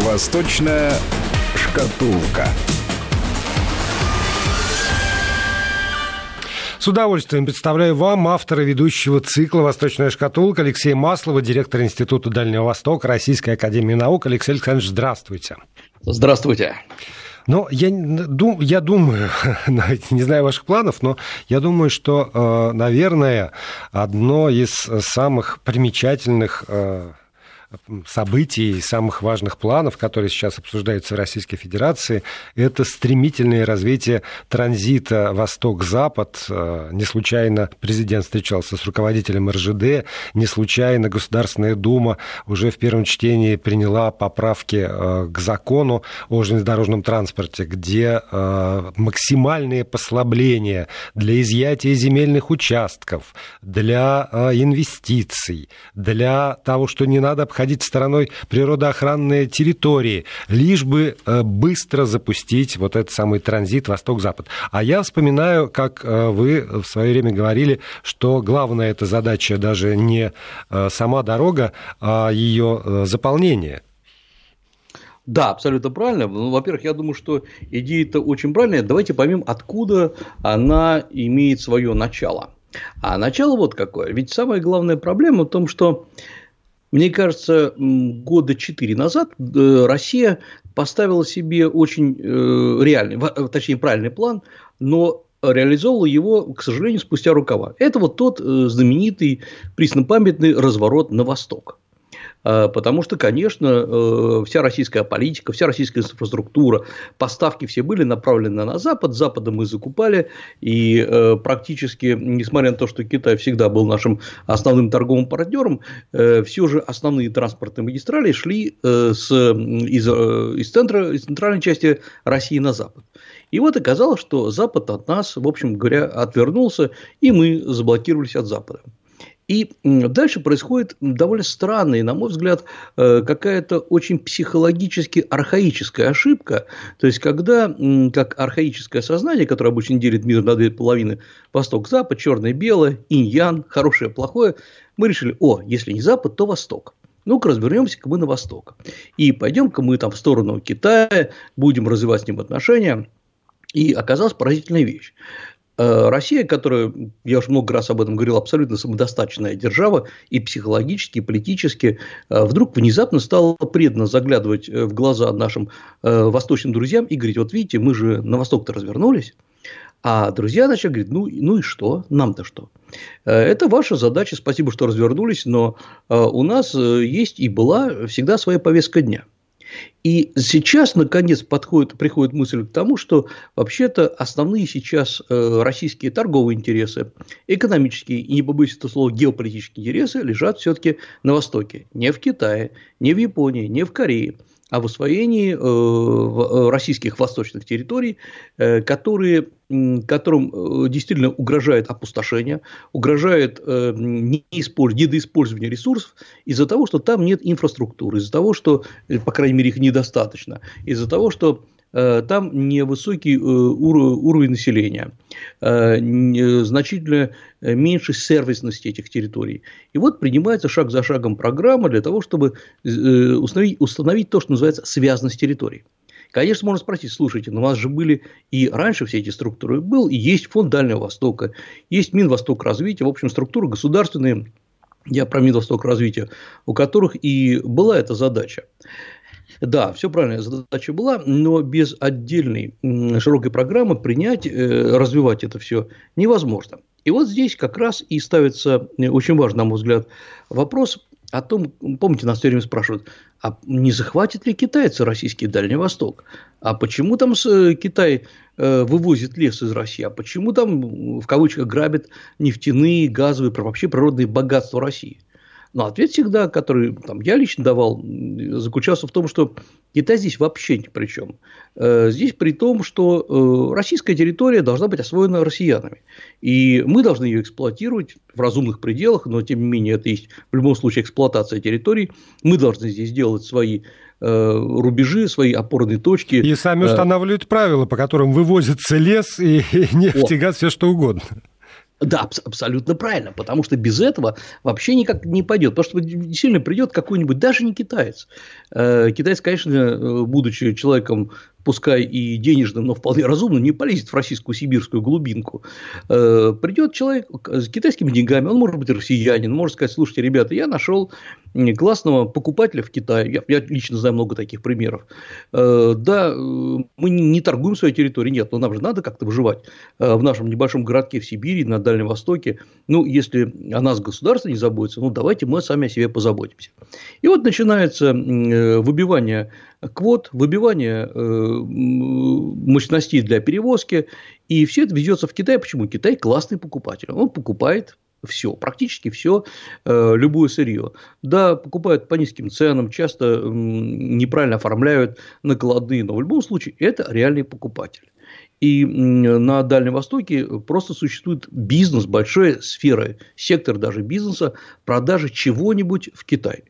Восточная шкатулка. С удовольствием представляю вам автора ведущего цикла «Восточная шкатулка» Алексея Маслова, директор Института Дальнего Востока Российской Академии Наук. Алексей Александрович, здравствуйте. Здравствуйте. Но я, я думаю, не знаю ваших планов, но я думаю, что, э, наверное, одно из самых примечательных э, событий, самых важных планов, которые сейчас обсуждаются в Российской Федерации, это стремительное развитие транзита Восток-Запад. Э, не случайно президент встречался с руководителем РЖД, не случайно Государственная Дума уже в первом чтении приняла поправки э, к закону о железнодорожном транспорте, где э, максимальные послабления для изъятия земельных участков, для инвестиций, для того, что не надо обходить обходить стороной природоохранные территории, лишь бы э, быстро запустить вот этот самый транзит Восток-Запад. А я вспоминаю, как э, вы в свое время говорили, что главная эта задача даже не э, сама дорога, а ее заполнение. Да, абсолютно правильно. Ну, во-первых, я думаю, что идея-то очень правильная. Давайте поймем, откуда она имеет свое начало. А начало вот какое. Ведь самая главная проблема в том, что мне кажется, года четыре назад э, Россия поставила себе очень э, реальный, точнее правильный план, но реализовала его, к сожалению, спустя рукава. Это вот тот э, знаменитый преснопамятный разворот на восток. А, потому что, конечно, э, вся российская политика, вся российская инфраструктура, поставки все были направлены на Запад, Запада мы закупали, и э, практически, несмотря на то, что Китай всегда был нашим основным торговым партнером, э, все же основные транспортные магистрали шли с, из, из, центра, из центральной части России на Запад. И вот оказалось, что Запад от нас, в общем говоря, отвернулся, и мы заблокировались от Запада. И дальше происходит довольно странная, на мой взгляд, э, какая-то очень психологически архаическая ошибка. То есть, когда как архаическое сознание, которое обычно делит мир на две половины, восток-запад, черное-белое, инь-ян, хорошее-плохое, мы решили, о, если не запад, то восток. Ну-ка, развернемся-ка мы на восток. И пойдем-ка мы там в сторону Китая, будем развивать с ним отношения. И оказалась поразительная вещь. Э, Россия, которая, я уже много раз об этом говорил, абсолютно самодостаточная держава и психологически, и политически, э, вдруг внезапно стала предано заглядывать э, в глаза нашим восточным друзьям и говорить, вот видите, мы же на восток-то развернулись, а друзья начали говорить, ну, ну и что, нам-то что? Это ваша задача, спасибо, что развернулись, но у нас есть и была всегда своя повестка дня – и сейчас, наконец, подходит, приходит мысль к тому, что вообще-то основные сейчас э, российские торговые интересы, экономические и, не побоюсь этого слова, геополитические интересы лежат все-таки на Востоке. Не в Китае, не в Японии, не в Корее – о освоении э, э, российских восточных территорий, э, которые, которым действительно угрожает опустошение, угрожает недоиспользование ресурсов из-за того, что там нет инфраструктуры, из-за того, что, по крайней мере, их недостаточно, из-за того, что Э, там невысокий э, уровень населения, э, значительно меньше сервисности этих территорий. И вот принимается шаг за шагом программа для того, чтобы установить, установить то, что называется связанность территорий. Конечно, можно спросить, слушайте, но у вас же были и раньше все эти структуры, был и есть фонд Дальнего Востока, есть Минвосток развития, в общем, структуры государственные, я про Минвосток развития, у которых и была эта задача. Да, все правильно, задача была, но без отдельной широкой программы принять, э, развивать это все невозможно. И вот здесь как раз и ставится э, очень важный, на мой взгляд, вопрос о том, помните, нас все время спрашивают, а не захватит ли китайцы российский Дальний Восток? А почему там э, Китай вывозит лес из России? А почему там, в кавычках, грабит нефтяные, газовые, вообще природные богатства России? Но ответ всегда, который там, я лично давал, заключался в том, что Китай здесь вообще ни при чем. Э, здесь при том, что э, российская территория должна быть освоена россиянами. И мы должны ее эксплуатировать в разумных пределах, но тем не менее это есть в любом случае эксплуатация территорий. Мы должны здесь делать свои э, рубежи, свои опорные точки. И сами устанавливают правила, по которым вывозится лес и нефть, и газ, все что угодно. Да, абсолютно правильно, потому что без этого вообще никак не пойдет. Потому что действительно придет какой-нибудь, даже не китаец. Э, китаец, конечно, э, будучи человеком пускай и денежным, но вполне разумным, не полезет в российскую сибирскую глубинку. Э, придет человек с китайскими деньгами, он может быть россиянин, может сказать, слушайте, ребята, я нашел классного покупателя в Китае, я, я лично знаю много таких примеров. Э, да, э, мы не торгуем своей территорией, нет, но нам же надо как-то выживать в нашем небольшом городке в Сибири, на Дальнем Востоке. Ну, если о нас государство не заботится, ну, давайте мы сами о себе позаботимся. И вот начинается выбивание квот, выбивание мощностей для перевозки, и все это везется в Китай. Почему? Китай классный покупатель. Он покупает все, практически все, э, любое сырье. Да, покупают по низким ценам, часто неправильно оформляют накладные, но в любом случае это реальный покупатель. И на Дальнем Востоке просто существует бизнес, большая сфера, сектор даже бизнеса продажи чего-нибудь в Китай.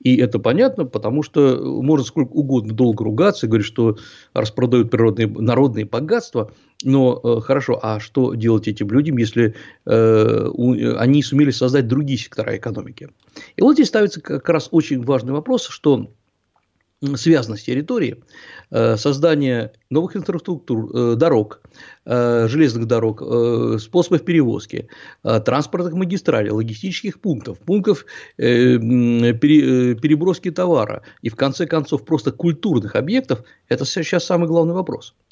И это понятно, потому что можно сколько угодно долго ругаться и говорить, что распродают природные народные богатства. Но э, хорошо, а что делать этим людям, если э, они сумели создать другие сектора экономики? И вот здесь ставится как раз очень важный вопрос, что связано с территорией, э, создание новых инфраструктур, э, дорог, э, железных дорог, способов перевозки, транспортных магистралей, логистических пунктов, пунктов переброски товара. И, в конце концов, просто культурных объектов – это сейчас самый главный вопрос –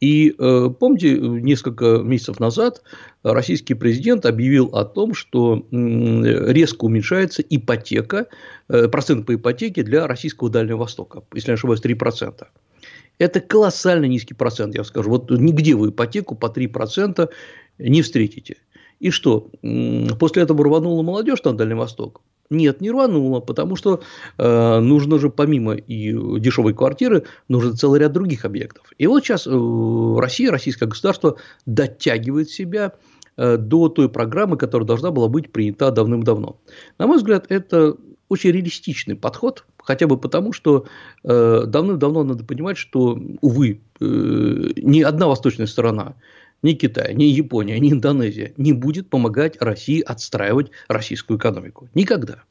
и э, помните, несколько месяцев назад российский президент объявил о том, что резко уменьшается ипотека, э, процент по ипотеке для российского Дальнего Востока, если не ошибаюсь, 3%. Это колоссально низкий процент, я скажу. Вот нигде вы ипотеку по 3% не встретите. И что? После этого рванула молодежь на Дальний Восток. Нет, не рвануло, потому что э, нужно же помимо и дешевой квартиры, нужен целый ряд других объектов. И вот сейчас э, Россия, российское государство дотягивает себя э, до той программы, которая должна была быть принята давным-давно. На мой взгляд, это очень реалистичный подход, хотя бы потому, что э, давным-давно надо понимать, что, увы, э, ни одна восточная сторона ни Китай, ни Япония, ни Индонезия не будет помогать России отстраивать российскую экономику. Никогда.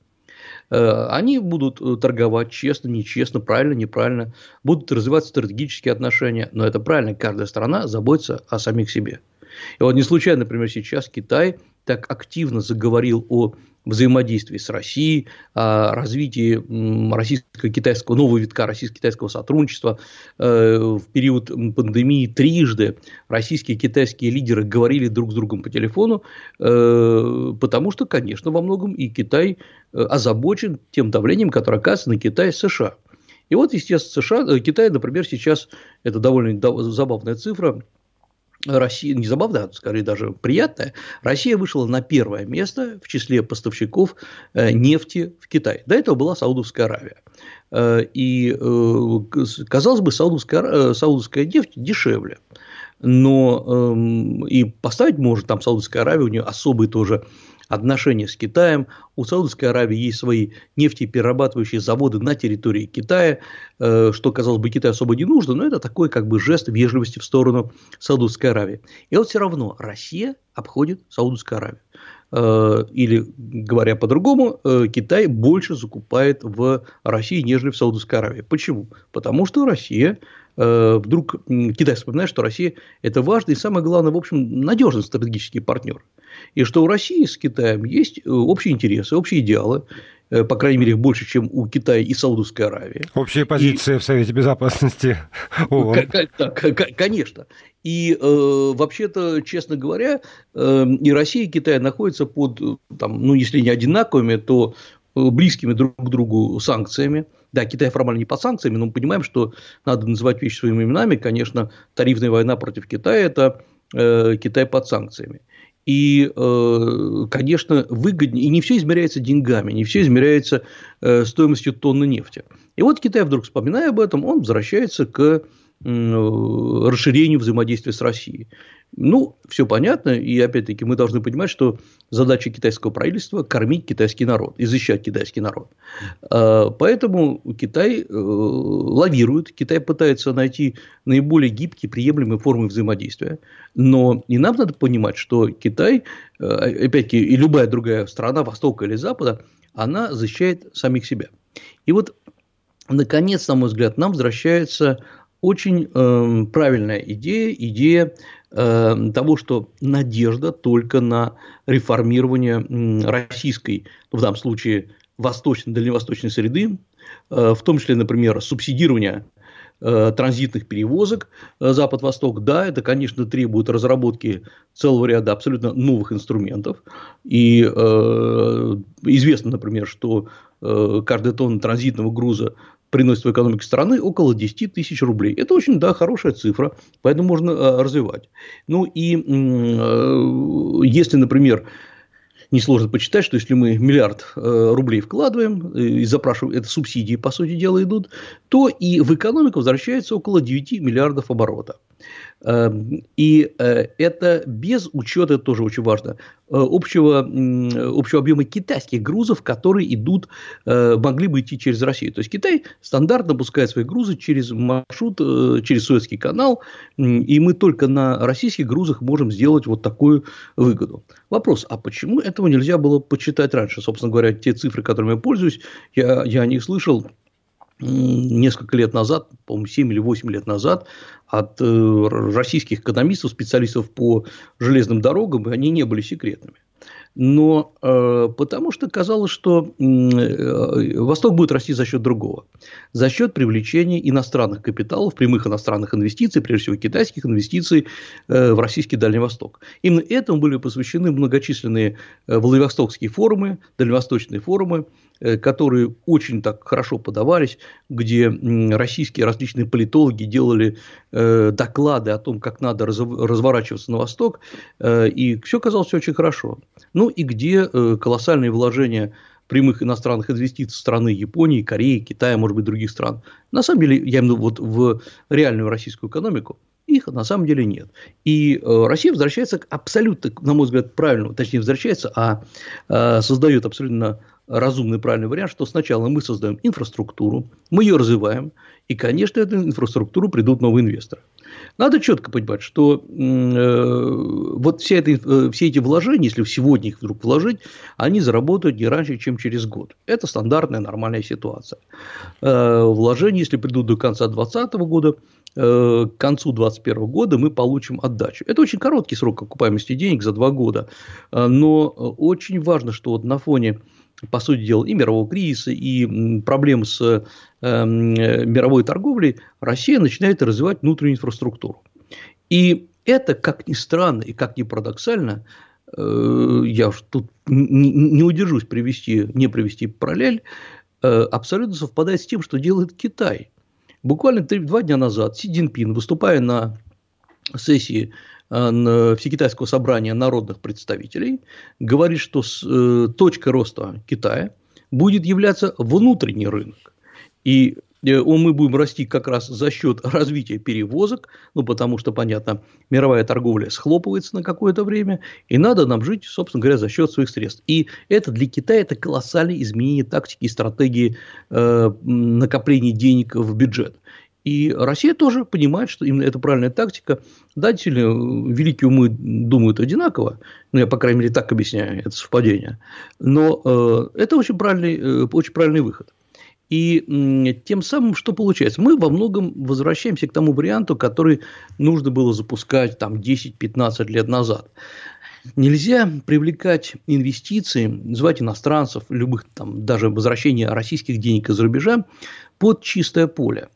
Э, они будут э, торговать честно, нечестно, правильно, неправильно, будут развивать стратегические отношения, но это правильно, каждая страна заботится о самих себе. И вот не случайно, например, сейчас Китай так активно заговорил о взаимодействии с Россией, о развитии российско-китайского, нового витка российско-китайского сотрудничества. Э, в период пандемии трижды российские и китайские лидеры говорили друг с другом по телефону, э, потому что, конечно, во многом и Китай э, озабочен тем давлением, которое оказывается на Китай США. И вот, естественно, США, Китай, например, сейчас, это довольно забавная цифра, Россия, не забавно, а скорее даже приятная, Россия вышла на первое место в числе поставщиков э, нефти в Китай. До этого была Саудовская Аравия. Э, и, э, казалось бы, саудовская, саудовская нефть дешевле. Но эм, и поставить может там Саудовская Аравия, у нее особый тоже отношения с Китаем. У Саудовской Аравии есть свои нефтеперерабатывающие заводы на территории Китая, э, что, казалось бы, Китаю особо не нужно, но это такой как бы жест вежливости в сторону Саудовской Аравии. И вот все равно Россия обходит Саудовскую Аравию. Э, или, говоря по-другому, э, Китай больше закупает в России, нежели в Саудовской Аравии. Почему? Потому что Россия вдруг Китай вспоминает, что Россия – это важный и, самое главное, в общем, надежный стратегический партнер и что у России с Китаем есть э, общие интересы, общие идеалы, э, по крайней мере, больше, чем у Китая и Саудовской Аравии. Общая позиция и... в Совете Безопасности ООН. Конечно. И э, вообще-то, честно говоря, э, и Россия, и Китай находятся под, там, ну, если не одинаковыми, то близкими друг к другу санкциями. Да, Китай формально не под санкциями, но мы понимаем, что надо называть вещи своими именами. Конечно, тарифная война против Китая – это э, Китай под санкциями. И, э, конечно, выгоднее, и не все измеряется деньгами, не все измеряется э, стоимостью тонны нефти. И вот Китай вдруг, вспоминая об этом, он возвращается к расширению взаимодействия с Россией. Ну, все понятно, и опять-таки мы должны понимать, что задача китайского правительства – кормить китайский народ, изучать китайский народ. А, поэтому Китай э, лавирует, Китай пытается найти наиболее гибкие, приемлемые формы взаимодействия. Но и нам надо понимать, что Китай, э, опять-таки, и любая другая страна, Востока или Запада, она защищает самих себя. И вот, наконец, на мой взгляд, нам возвращается очень э, правильная идея, идея э, того, что надежда только на реформирование российской, ну, в данном случае восточной, дальневосточной среды, э, в том числе, например, субсидирование э, транзитных перевозок Запад-Восток, да, это, конечно, требует разработки целого ряда абсолютно новых инструментов. И э, известно, например, что э, каждая тонна транзитного груза приносит в экономику страны около 10 тысяч рублей. Это очень, да, хорошая цифра, поэтому можно э, развивать. Ну и э, если, например, несложно почитать, что если мы миллиард э, рублей вкладываем и запрашиваем, это субсидии, по сути дела, идут, то и в экономику возвращается около 9 миллиардов оборота. Эм, и э, это без учета, это тоже очень важно, э, общего, общего объема китайских грузов, которые идут, э, могли бы идти через Россию. То есть Китай стандартно пускает свои грузы через маршрут, через Суэцкий канал, и мы только на российских грузах можем сделать вот такую выгоду. Вопрос, а почему этого нельзя было почитать раньше? Собственно говоря, те цифры, которыми я пользуюсь, я, я о них слышал несколько лет назад, по-моему, 7 или 8 лет назад, от э, российских экономистов, специалистов по железным дорогам, и они не были секретными. Но э, потому что казалось, что э, Восток будет расти за счет другого. За счет привлечения иностранных капиталов, прямых иностранных инвестиций, прежде всего китайских инвестиций э, в российский Дальний Восток. Именно этому были посвящены многочисленные э, Владивостокские форумы, дальневосточные форумы, Э, которые очень так хорошо подавались, где российские различные политологи делали э, доклады о том, как надо разворачиваться на восток, э, и все казалось очень хорошо. Ну и где колоссальные вложения прямых иностранных инвестиций страны Японии, Кореи, Китая, может быть, других стран. На самом деле, я имею в виду вот в реальную российскую экономику, их на самом деле нет. И Россия возвращается к абсолютно, на мой взгляд, правильному, точнее, возвращается, а создает абсолютно разумный, правильный вариант, что сначала мы создаем инфраструктуру, мы ее развиваем, и, конечно, эту инфраструктуру придут новые инвесторы. Надо четко понимать, что э, вот вся эта, э, все эти вложения, если сегодня их вдруг вложить, они заработают не раньше, чем через год. Это стандартная нормальная ситуация. Э, вложения, если придут до конца 2020 года, э, к концу 2021 года мы получим отдачу. Это очень короткий срок окупаемости денег за два года, э, но очень важно, что вот на фоне по сути дела, и мирового кризиса, и проблем с мировой торговлей, Россия начинает развивать внутреннюю инфраструктуру. И это, как ни странно и как ни парадоксально, э, я тут не, удержусь привести, не привести параллель, э, абсолютно совпадает с тем, что делает Китай. Буквально два дня назад Си Цзиньпин, выступая на сессии Э, Всекитайского собрания народных представителей говорит, что э, точка роста Китая будет являться внутренний рынок. И э, мы будем расти как раз за счет развития перевозок, ну, потому что, понятно, мировая торговля схлопывается на какое-то время, и надо нам жить, собственно говоря, за счет своих средств. И это для Китая это колоссальное изменение тактики и стратегии э, накопления денег в бюджет. И Россия тоже понимает, что именно это правильная тактика. Да, действительно, великие умы думают одинаково, ну, я, по крайней мере, так объясняю это совпадение, но э, это очень правильный, э, очень правильный выход. И тем самым, что получается? Мы во многом возвращаемся к тому варианту, который нужно было запускать там 10-15 лет назад. Нельзя привлекать инвестиции, звать иностранцев, любых там, даже возвращение российских денег из-за рубежа под чистое поле.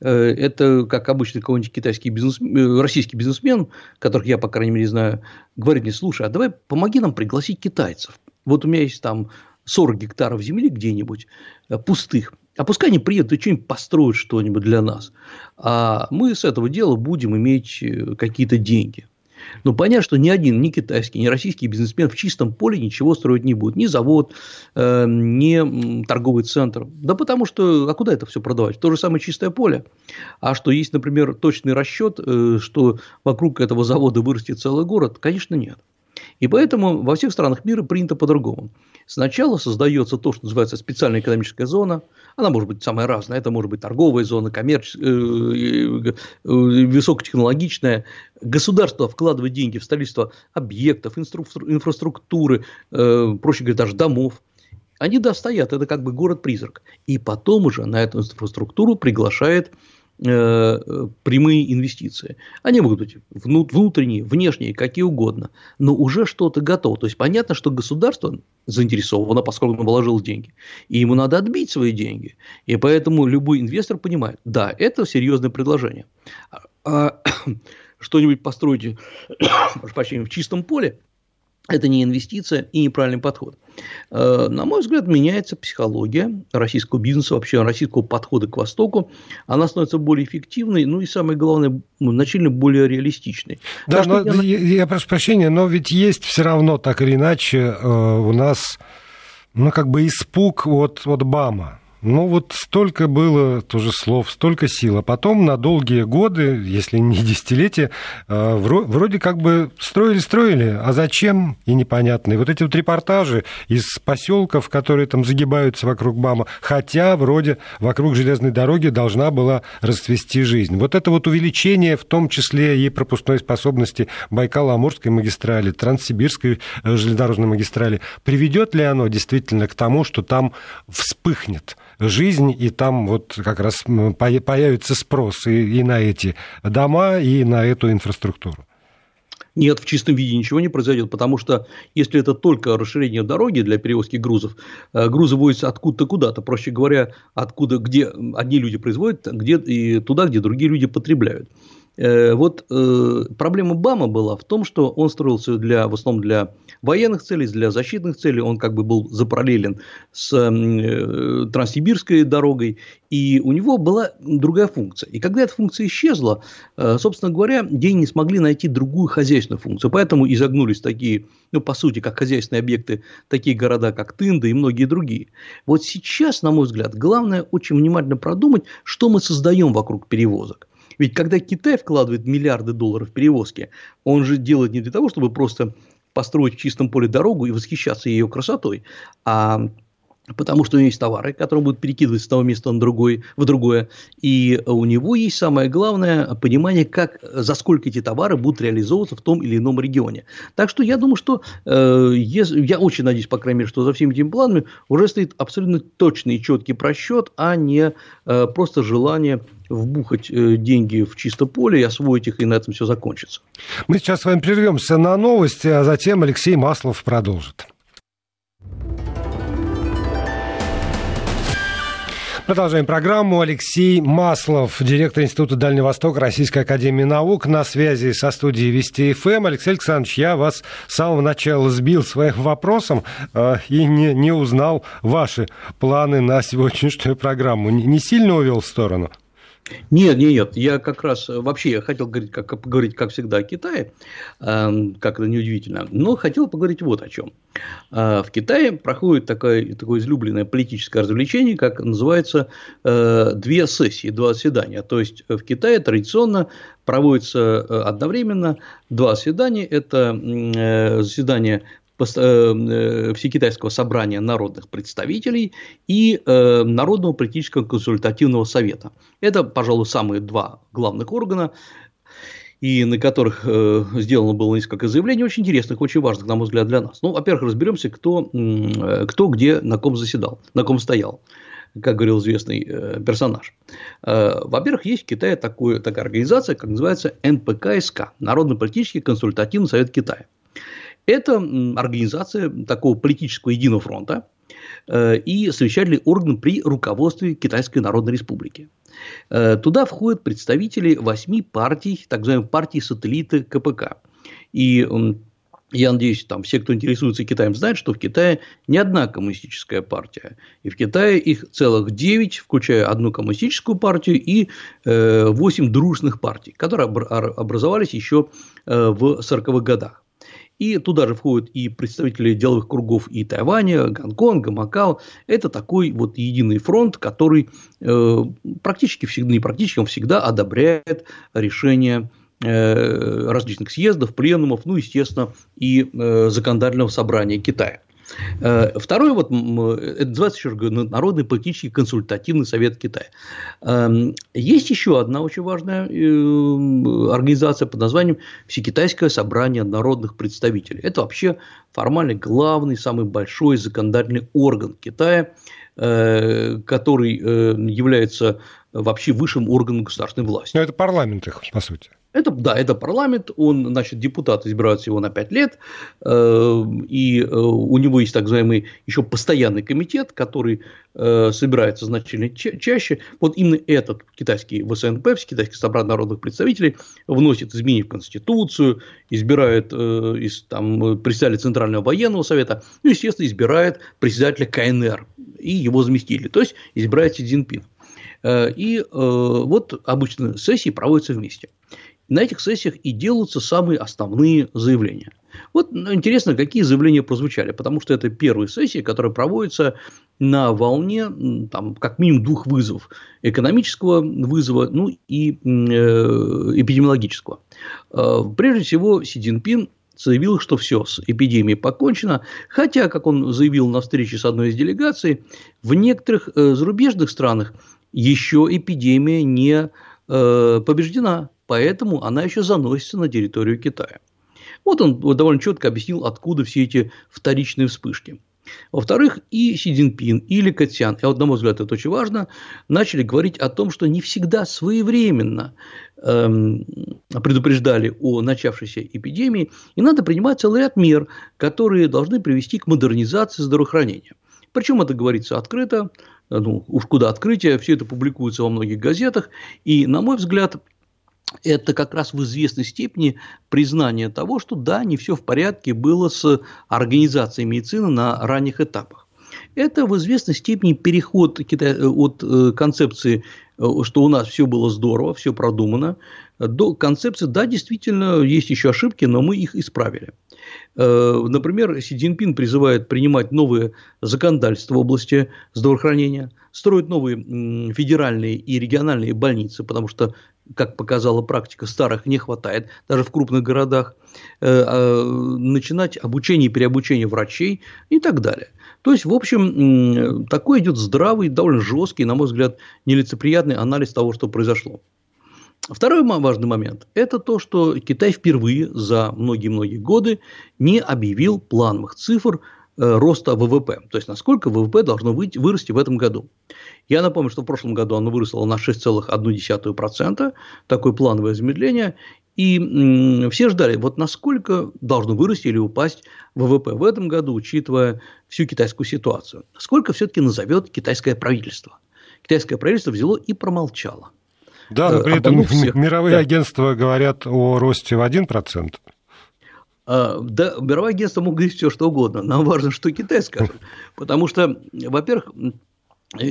Э, это, как обычно, какой-нибудь китайский бизнесмен, э, российский бизнесмен, которых я, по крайней мере, знаю, говорит мне, слушай, а давай помоги нам пригласить китайцев. Вот у меня есть там 40 гектаров земли где-нибудь э, пустых, а пускай они приедут и что-нибудь построят что-нибудь для нас. А мы с этого дела будем иметь какие-то деньги. Но понятно, что ни один, ни китайский, ни российский бизнесмен в чистом поле ничего строить не будет. Ни завод, э, ни торговый центр. Да потому что, а куда это все продавать? То же самое чистое поле. А что есть, например, точный расчет, э, что вокруг этого завода вырастет целый город? Конечно, нет. И поэтому во всех странах мира принято по-другому. Сначала создается то, что называется специальная экономическая зона. Она может быть самая разная. Это может быть торговая зона, коммерческая, э, э, высокотехнологичная. Государство вкладывает деньги в строительство объектов, инфраструктуры, э, проще говоря, даже домов. Они да стоят, это как бы город-призрак. И потом уже на эту инфраструктуру приглашает Э, прямые инвестиции. Они могут быть внутренние, внешние, какие угодно, но уже что-то готово. То есть понятно, что государство заинтересовано, поскольку оно вложило деньги, и ему надо отбить свои деньги. И поэтому любой инвестор понимает, да, это серьезное предложение. А, что-нибудь построить, прошу прощения, в чистом поле – это не инвестиция и неправильный подход. Э, на мой взгляд, меняется психология российского бизнеса, вообще российского подхода к Востоку. Она становится более эффективной, ну и самое главное, значительно более реалистичной. Да, но, я... я прошу прощения, но ведь есть все равно так или иначе э, у нас ну, как бы испуг от, от БАМа. Ну, вот столько было тоже слов, столько сил. А потом на долгие годы, если не десятилетия, э, вроде как бы строили-строили, а зачем и непонятно. И вот эти вот репортажи из поселков, которые там загибаются вокруг БАМа, хотя вроде вокруг железной дороги должна была расцвести жизнь. Вот это вот увеличение, в том числе и пропускной способности Байкало-Амурской магистрали, Транссибирской э, железнодорожной магистрали, приведет ли оно действительно к тому, что там вспыхнет жизнь, и там вот как раз появится спрос и, и на эти дома, и на эту инфраструктуру. Нет, в чистом виде ничего не произойдет, потому что если это только расширение дороги для перевозки грузов, э, грузы возятся откуда-то куда-то, проще говоря, откуда, где одни люди производят, где, и туда, где другие люди потребляют. Э, вот э, проблема БАМа была в том, что он строился для, в основном для военных целей, для защитных целей. Он как бы был запараллелен с э, Транссибирской дорогой, и у него была другая функция. И когда эта функция исчезла, собственно говоря, деньги не смогли найти другую хозяйственную функцию. Поэтому изогнулись такие, ну, по сути, как хозяйственные объекты, такие города, как Тында и многие другие. Вот сейчас, на мой взгляд, главное очень внимательно продумать, что мы создаем вокруг перевозок. Ведь когда Китай вкладывает миллиарды долларов в перевозки, он же делает не для того, чтобы просто построить в чистом поле дорогу и восхищаться ее красотой, а потому что у него есть товары, которые будут перекидывать с того места на другой, в другое, и у него есть самое главное понимание, как, за сколько эти товары будут реализовываться в том или ином регионе. Так что я думаю, что э, я очень надеюсь, по крайней мере, что за всеми этими планами уже стоит абсолютно точный и четкий просчет, а не э, просто желание вбухать э, деньги в чисто поле и освоить их, и на этом все закончится. Мы сейчас с вами прервемся на новости, а затем Алексей Маслов продолжит. Продолжаем программу. Алексей Маслов, директор Института Дальнего Востока Российской Академии Наук, на связи со студией Вести ФМ. Алексей Александрович, я вас с самого начала сбил своим вопросом э, и не, не узнал ваши планы на сегодняшнюю программу. Не сильно увел в сторону? Нет, нет, я как раз вообще я хотел говорить, как, поговорить, как всегда, о Китае, э, как это неудивительно, но хотел поговорить вот о чем. Э, в Китае проходит такое, такое излюбленное политическое развлечение, как называется э, две сессии, два заседания. То есть в Китае традиционно проводится одновременно два заседания. Это заседание Э, Всекитайского собрания народных представителей и э, Народного политического консультативного совета. Это, пожалуй, самые два главных органа, и на которых э, сделано было несколько заявлений, очень интересных, очень важных, на мой взгляд, для нас. Ну, во-первых, разберемся, кто, кто где, на ком заседал, на ком стоял как говорил известный персонаж. Во-первых, есть в Китае такое, такая организация, как называется НПКСК – Народно-политический консультативный совет Китая. Это организация такого политического единого фронта э, и совещательный орган при руководстве Китайской Народной Республики. Э, туда входят представители восьми партий, так называемых партий сателлиты КПК. И я надеюсь, там все, кто интересуется Китаем, знают, что в Китае не одна коммунистическая партия. И в Китае их целых 9, включая одну коммунистическую партию и 8 дружных партий, которые образовались еще в 40-х годах. И туда же входят и представители деловых кругов и Тайваня, Гонконга, Макао. Это такой вот единый фронт, который практически всегда, не практически, он всегда одобряет решение Э, различных съездов, пленумов, ну, естественно, и э, законодательного собрания Китая. Э, второй вот, это называется еще Народный политический консультативный совет Китая. Эм, есть еще одна очень важная организация под названием Всекитайское собрание народных представителей. Это вообще формально главный, самый большой законодательный орган Китая, который является вообще высшим органом государственной власти. Но это парламент их, по сути. Это, да, это парламент, он, значит, депутаты избираются его на 5 лет, э, и э, у него есть так называемый еще постоянный комитет, который э, собирается значительно чаще. Вот именно этот китайский ВСНП, китайский собрат народных представителей, вносит изменения в Конституцию, избирает из, там, председателя Центрального военного совета, ну, естественно, избирает председателя КНР и его заместителей, то есть избирает Си Цзиньпин. И вот обычно сессии проводятся вместе на этих сессиях и делаются самые основные заявления. Вот ну, интересно, какие заявления прозвучали, потому что это первые сессии, которые проводятся на волне там, как минимум двух вызовов. Экономического вызова, ну и э, эпидемиологического. Э, прежде всего, Си Цзиньпин заявил, что все, с эпидемией покончено, хотя, как он заявил на встрече с одной из делегаций, в некоторых э, зарубежных странах еще эпидемия не побеждена поэтому она еще заносится на территорию Китая. Вот он довольно четко объяснил, откуда все эти вторичные вспышки. Во-вторых, и Си Цзиньпин, и Ли Катьян, и, на мой взгляд, это очень важно, начали говорить о том, что не всегда своевременно эм, предупреждали о начавшейся эпидемии, и надо принимать целый ряд мер, которые должны привести к модернизации здравоохранения. Причем это говорится открыто, ну, уж куда открытие, все это публикуется во многих газетах, и, на мой взгляд, это как раз в известной степени признание того, что да, не все в порядке было с организацией медицины на ранних этапах. Это в известной степени переход от э, концепции, э, что у нас все было здорово, все продумано, до концепции, да, действительно, есть еще ошибки, но мы их исправили. Э, например, Си Цзиньпин призывает принимать новые законодательства в области здравоохранения, строить новые федеральные и региональные больницы, потому что как показала практика, старых не хватает, даже в крупных городах, э, а, начинать обучение и переобучение врачей и так далее. То есть, в общем, такой идет здравый, довольно жесткий, на мой взгляд, нелицеприятный анализ того, что произошло. Второй важный момент – это то, что Китай впервые за многие-многие годы не объявил плановых цифр Э, роста ВВП, то есть насколько ВВП должно вырасти в этом году. Я напомню, что в прошлом году оно выросло на 6,1%, такое плановое замедление, и все ждали, вот насколько должно вырасти или упасть ВВП в этом году, учитывая всю китайскую ситуацию. Сколько все-таки назовет китайское правительство? Китайское правительство взяло и промолчало. Да, но при этом всех. мировые да. агентства говорят о росте в 1%. А, да, мировое агентство могут говорить все, что угодно. Нам важно, что Китай скажет. Потому что, во-первых,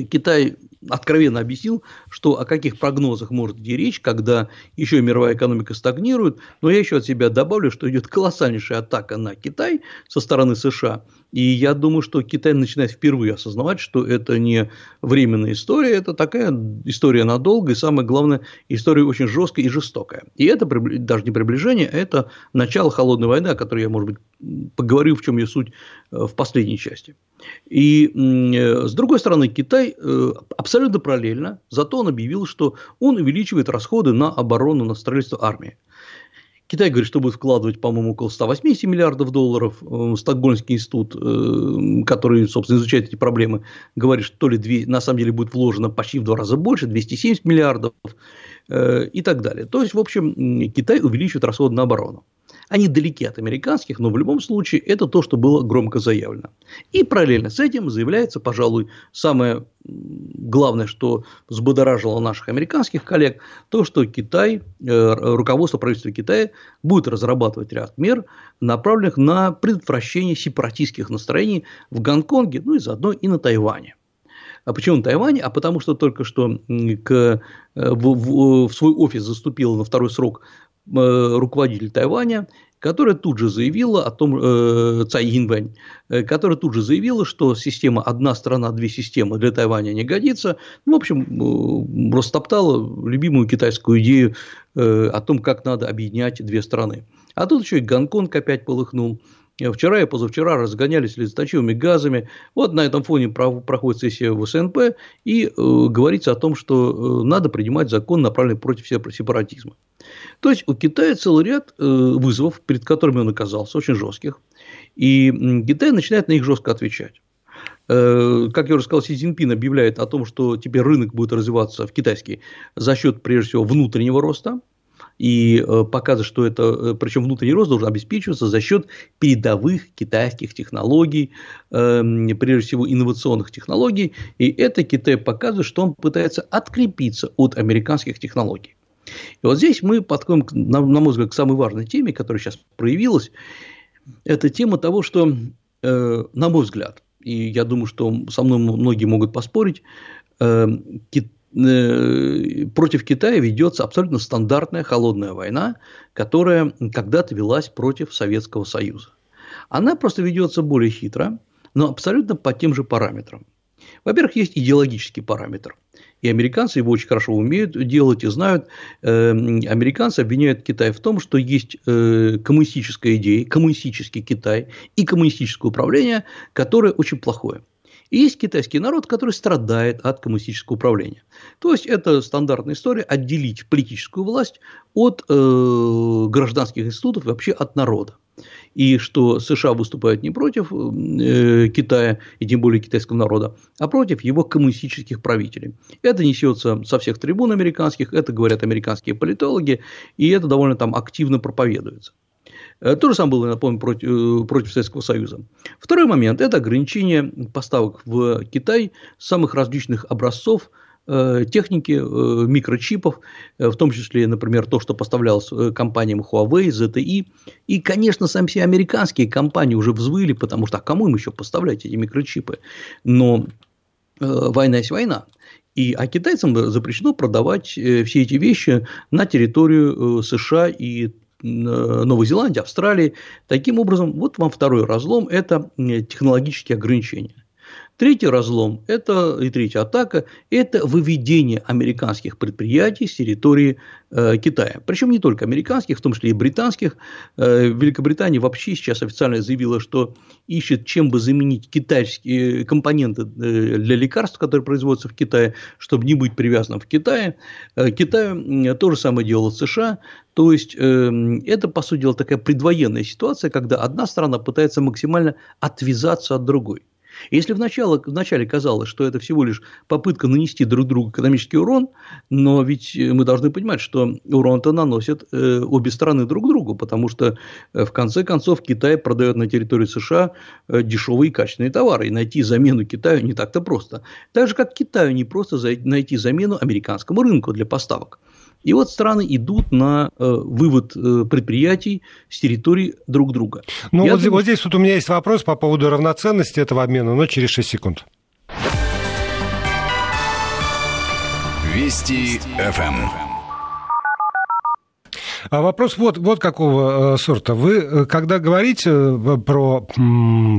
Китай откровенно объяснил, что о каких прогнозах может идти речь, когда еще мировая экономика стагнирует. Но я еще от себя добавлю, что идет колоссальнейшая атака на Китай со стороны США. И я думаю, что Китай начинает впервые осознавать, что это не временная история, это такая история надолго, и самое главное, история очень жесткая и жестокая. И это даже не приближение, а это начало холодной войны, о которой я, может быть, поговорю, в чем ее суть э, в последней части. И э, с другой стороны, Китай э, абсолютно параллельно, зато он объявил, что он увеличивает расходы на оборону, на строительство армии. Китай говорит, что будет вкладывать, по-моему, около 180 миллиардов долларов. Э, Стокгольмский институт, который, собственно, изучает эти проблемы, говорит, что то ли 2, на самом деле будет вложено почти в два раза больше, 270 миллиардов и так далее. То есть, в общем, Китай увеличивает расходы на оборону. Они далеки от американских, но в любом случае это то, что было громко заявлено. И параллельно с этим заявляется, пожалуй, самое главное, что взбудоражило наших американских коллег, то, что Китай, э, руководство правительства Китая будет разрабатывать ряд мер, направленных на предотвращение сепаратистских настроений в Гонконге, ну и заодно и на Тайване. А почему на Тайване? А потому что только что к, э, в, в, в свой офис заступил на второй срок руководитель Тайваня, которая тут же заявила о том, э, Цай Инвэнь, э, которая тут же заявила, что система «одна страна, две системы» для Тайваня не годится. Ну, в общем, э, растоптала любимую китайскую идею э, о том, как надо объединять две страны. А тут еще и Гонконг опять полыхнул. Вчера и позавчера разгонялись слезоточивыми газами. Вот на этом фоне проходит сессия в СНП и э, говорится о том, что э, надо принимать закон, направленный против сепаратизма. То есть у Китая целый ряд э, вызовов, перед которыми он оказался, очень жестких. И Китай начинает на них жестко отвечать. Э, как я уже сказал, Си Цзиньпин объявляет о том, что теперь рынок будет развиваться в китайский за счет, прежде всего, внутреннего роста, и э, показывает, что это, э, причем внутренний рост должен обеспечиваться за счет передовых китайских технологий, эм, прежде всего инновационных технологий, и это Китай показывает, что он пытается открепиться от американских технологий. И вот здесь мы подходим, на мой взгляд, к самой важной теме, которая сейчас проявилась. Это тема того, что, э, на мой взгляд, и я думаю, что со мной многие могут поспорить, Э, против Китая ведется абсолютно стандартная холодная война, которая когда-то велась против Советского Союза. Она просто ведется более хитро, но абсолютно по тем же параметрам. Во-первых, есть идеологический параметр. И американцы его очень хорошо умеют делать и знают. Э, американцы обвиняют Китай в том, что есть э, коммунистическая идея, коммунистический Китай и коммунистическое управление, которое очень плохое. И есть китайский народ, который страдает от коммунистического управления. То есть это стандартная история отделить политическую власть от э, гражданских институтов и вообще от народа. И что США выступают не против э, Китая, и тем более китайского народа, а против его коммунистических правителей. Это несется со всех трибун американских, это говорят американские политологи, и это довольно там активно проповедуется. Э, то же самое было, напомню, против, э, против Советского Союза. Второй момент – это ограничение поставок в Китай самых различных образцов э, техники, микрочипов, в том числе, например, то, что поставлялось компаниям Huawei, ZTE. И, конечно, сами все американские компании уже взвыли, потому что а кому им еще поставлять эти микрочипы? Но война есть война. И, а китайцам запрещено продавать все эти вещи на территорию США и Новой Зеландии, Австралии. Таким образом, вот вам второй разлом – это технологические ограничения. Третий разлом – это, и третья атака – это выведение американских предприятий с территории э, Китая. Причем не только американских, в том числе и британских. Э, Великобритания вообще сейчас официально заявила, что ищет, чем бы заменить китайские компоненты э, для лекарств, которые производятся в Китае, чтобы не быть привязанным в Китае. Э, Китай то же самое делало США. То есть, э, это, по сути дела, такая предвоенная ситуация, когда одна страна пытается максимально отвязаться от другой. Если вначале, вначале казалось, что это всего лишь попытка нанести друг другу экономический урон, но ведь мы должны понимать, что урон-то наносят э, обе стороны друг другу, потому что э, в конце концов Китай продает на территории США э, дешевые и качественные товары, и найти замену Китаю не так-то просто. Так же, как Китаю не просто найти замену американскому рынку для поставок. И вот страны идут на э, вывод э, предприятий с территории друг друга. Ну, вот, думаю... вот здесь вот у меня есть вопрос по поводу равноценности этого обмена, но через 6 секунд. Вести ФМ. А вопрос вот, вот какого э, сорта. Вы, э, когда говорите э, про,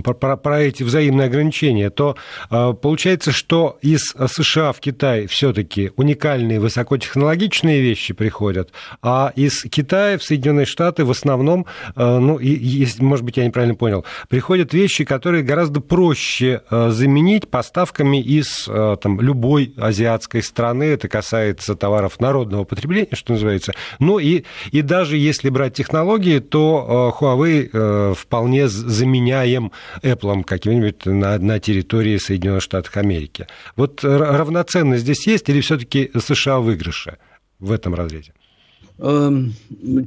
про, про эти взаимные ограничения, то получается, что из США в Китай все-таки уникальные высокотехнологичные вещи приходят, а из Китая в Соединенные Штаты в основном, ну, и, может быть, я неправильно понял, приходят вещи, которые гораздо проще заменить поставками из там, любой азиатской страны. Это касается товаров народного потребления, что называется. Ну и, и даже если брать технологии, то э, Huawei э, вполне заменяем Apple каким-нибудь на, на территории Соединенных Штатов Америки. Вот равноценность здесь есть или все-таки США выигрыше в этом разрезе? Эм,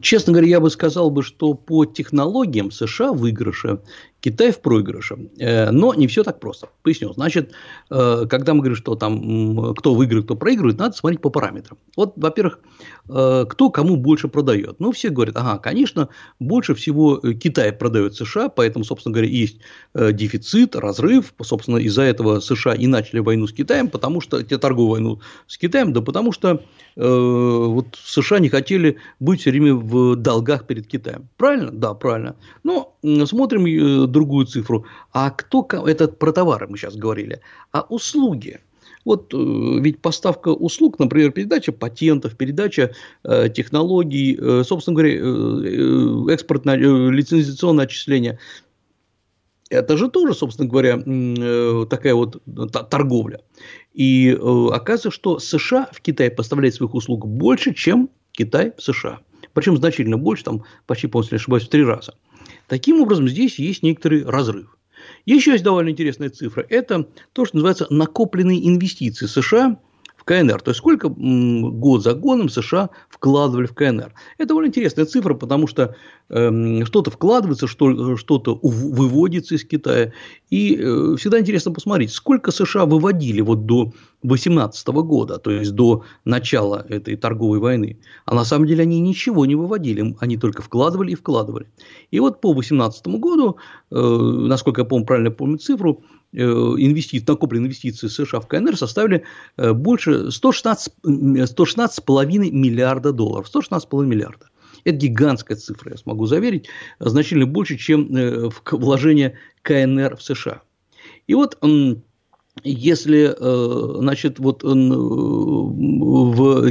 честно говоря, я бы сказал бы, что по технологиям США в выигрыше, Китай в проигрыше. Э, но не все так просто. Поясню. Значит, э, когда мы говорим, что там кто выиграет, кто проигрывает, надо смотреть по параметрам. Вот, во-первых, э, кто кому больше продает. Ну, все говорят, ага, конечно, больше всего Китай продает США, поэтому, собственно говоря, есть дефицит, разрыв. Собственно, из-за этого США и начали войну с Китаем, потому что торговую войну с Китаем, да потому что вот США не хотели быть все время в долгах перед Китаем. Правильно? Да, правильно. Но смотрим другую цифру. А кто, это про товары мы сейчас говорили, а услуги. Вот э, ведь поставка услуг, например, передача патентов, передача э, технологий, э, собственно говоря, э, экспортное, э, лицензионное отчисление, это же тоже, собственно говоря, э, такая вот торговля. И э, оказывается, что США в Китае поставляет своих услуг больше, чем Китай в США. Причем значительно больше, там почти, по-моему, ошибаюсь, в три раза. Таким образом, здесь есть некоторый разрыв. Еще есть довольно интересная цифра. Это то, что называется накопленные инвестиции США КНР. То есть, сколько год за годом США вкладывали в КНР. Это довольно интересная цифра, потому что э, что-то вкладывается, что, что-то выводится из Китая. И э, всегда интересно посмотреть, сколько США выводили вот до 2018 года, то есть до начала этой торговой войны. А на самом деле они ничего не выводили, они только вкладывали и вкладывали. И вот по 2018 году, э, насколько я помню, правильно помню цифру, Э, накопленные инвестиции США в КНР составили э, больше 116, 116,5 миллиарда долларов. 116,5 миллиарда. Это гигантская цифра, я смогу заверить, значительно больше, чем э, вложение КНР в США. И вот если, значит, вот в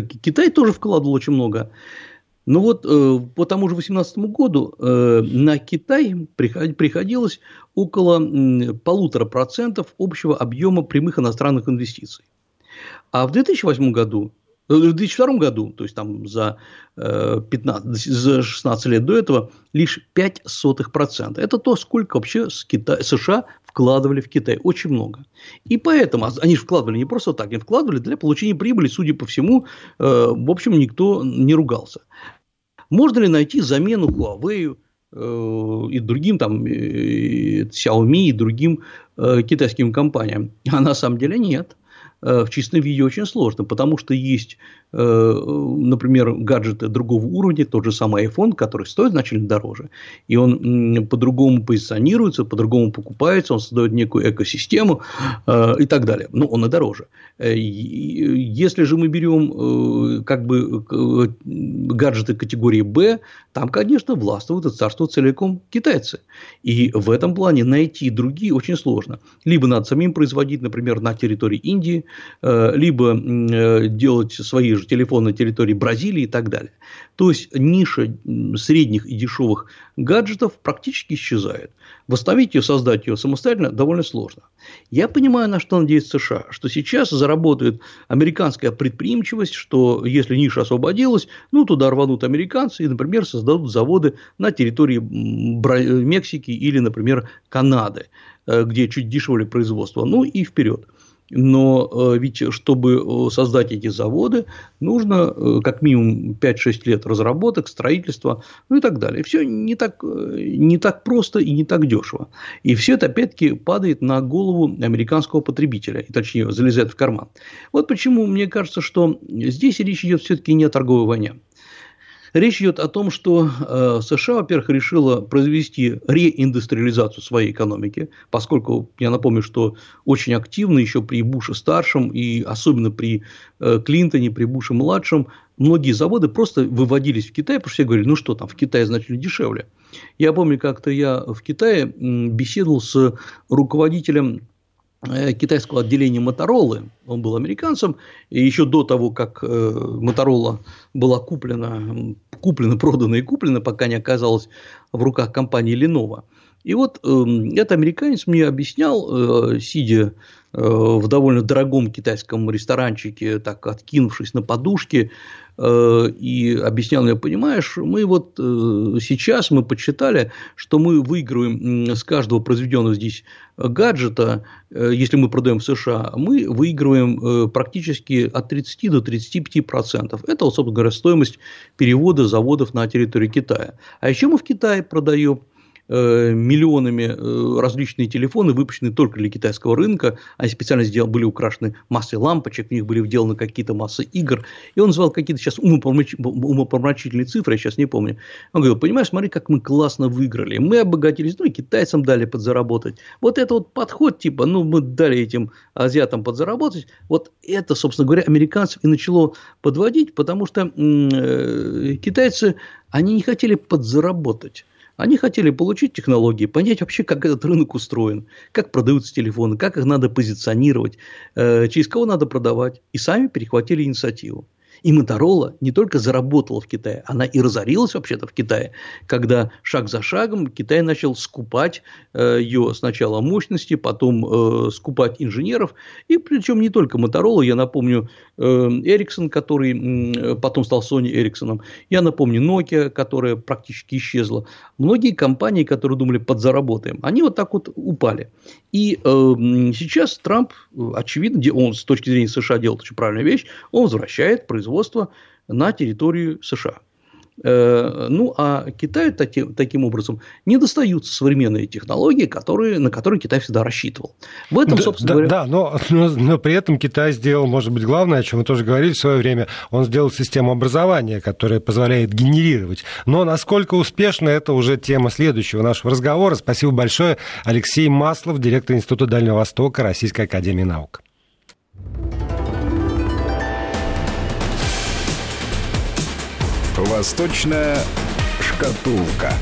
Китай тоже вкладывал очень много, ну вот э, по тому же 2018 году э, на Китай приходилось около полутора процентов общего объема прямых иностранных инвестиций. А в 2008 году э, в 2002 году, то есть там за, 15, за 16 лет до этого, лишь 0,05%. Это то, сколько вообще с Кита... США вкладывали в Китай. Очень много. И поэтому они же вкладывали не просто так, они вкладывали для получения прибыли, судя по всему, в общем, никто не ругался. Можно ли найти замену Huawei э, и другим там и Xiaomi и другим э, китайским компаниям? А на самом деле нет. Э, в чистом виде очень сложно, потому что есть, например, гаджеты другого уровня, тот же самый iPhone, который стоит значительно дороже, и он по-другому позиционируется, по-другому покупается, он создает некую экосистему э, и так далее. Но он и дороже. Если же мы берем как бы гаджеты категории B, там, конечно, властвуют и царствуют целиком китайцы. И в этом плане найти другие очень сложно. Либо надо самим производить, например, на территории Индии, Э, либо э, делать свои же телефоны на территории Бразилии и так далее. То есть ниша средних и дешевых гаджетов практически исчезает. Восстановить ее, создать ее самостоятельно довольно сложно. Я понимаю, на что надеется США, что сейчас заработает американская предприимчивость, что если ниша освободилась, ну туда рванут американцы и, например, создадут заводы на территории Мексики или, например, Канады, э, где чуть дешевле производство. Ну и вперед. Но э, ведь, чтобы э, создать эти заводы, нужно э, как минимум 5-6 лет разработок, строительства, ну и так далее. Все не так, не так просто и не так дешево. И все это, опять-таки, падает на голову американского потребителя, и точнее, залезает в карман. Вот почему мне кажется, что здесь речь идет все-таки не о торговой войне. Речь идет о том, что э, США, во-первых, решила произвести реиндустриализацию своей экономики, поскольку, я напомню, что очень активно еще при Буше-старшем и особенно при э, Клинтоне, при Буше-младшем, многие заводы просто выводились в Китай, потому что все говорили, ну что там, в Китае значительно дешевле. Я помню, как-то я в Китае беседовал с руководителем китайского отделения Моторолы, он был американцем, и еще до того, как Моторола была куплена, куплена, продана и куплена, пока не оказалась в руках компании Lenovo. И вот э, этот американец мне объяснял, э, сидя в довольно дорогом китайском ресторанчике, так откинувшись на подушке, Э, и объяснял мне, понимаешь, мы вот э, сейчас мы подсчитали, что мы выигрываем с каждого произведенного здесь гаджета, э, если мы продаем в США, мы выигрываем практически от 30 до 35 процентов. Это, собственно говоря, стоимость перевода заводов на территории Китая. А еще мы в Китае продаем Э, миллионами э, различные телефоны, выпущенные только для китайского рынка. Они специально сделаны, были украшены массой лампочек, в них были вделаны какие-то массы игр. И он назвал какие-то сейчас умопомрачительные цифры, я сейчас не помню. Он говорил, понимаешь, смотри, как мы классно выиграли. Мы обогатились, ну и китайцам дали подзаработать. Вот это вот подход, типа, ну мы дали этим азиатам подзаработать. Вот это, собственно говоря, американцев и начало подводить, потому что э, китайцы, они не хотели подзаработать. Они хотели получить технологии, понять вообще, как этот рынок устроен, как продаются телефоны, как их надо позиционировать, э, через кого надо продавать, и сами перехватили инициативу. И Моторола не только заработала в Китае, она и разорилась вообще-то в Китае, когда шаг за шагом Китай начал скупать э, ее сначала мощности, потом э, скупать инженеров, и причем не только Моторола, я напомню Ericsson, который потом стал Sony Ericsson, я напомню Nokia, которая практически исчезла, многие компании, которые думали подзаработаем, они вот так вот упали. И э, сейчас Трамп, очевидно, он с точки зрения США делает очень правильную вещь, он возвращает производство на территорию США. Э, ну, а Китаю таким, таким образом не достаются современные технологии, которые, на которые Китай всегда рассчитывал. В этом, да, собственно да, говоря... Да, но, но, но при этом Китай сделал, может быть, главное, о чем мы тоже говорили в свое время, он сделал систему образования, которая позволяет генерировать. Но насколько успешно, это уже тема следующего нашего разговора. Спасибо большое. Алексей Маслов, директор Института Дальнего Востока Российской Академии Наук. Восточная шкатулка.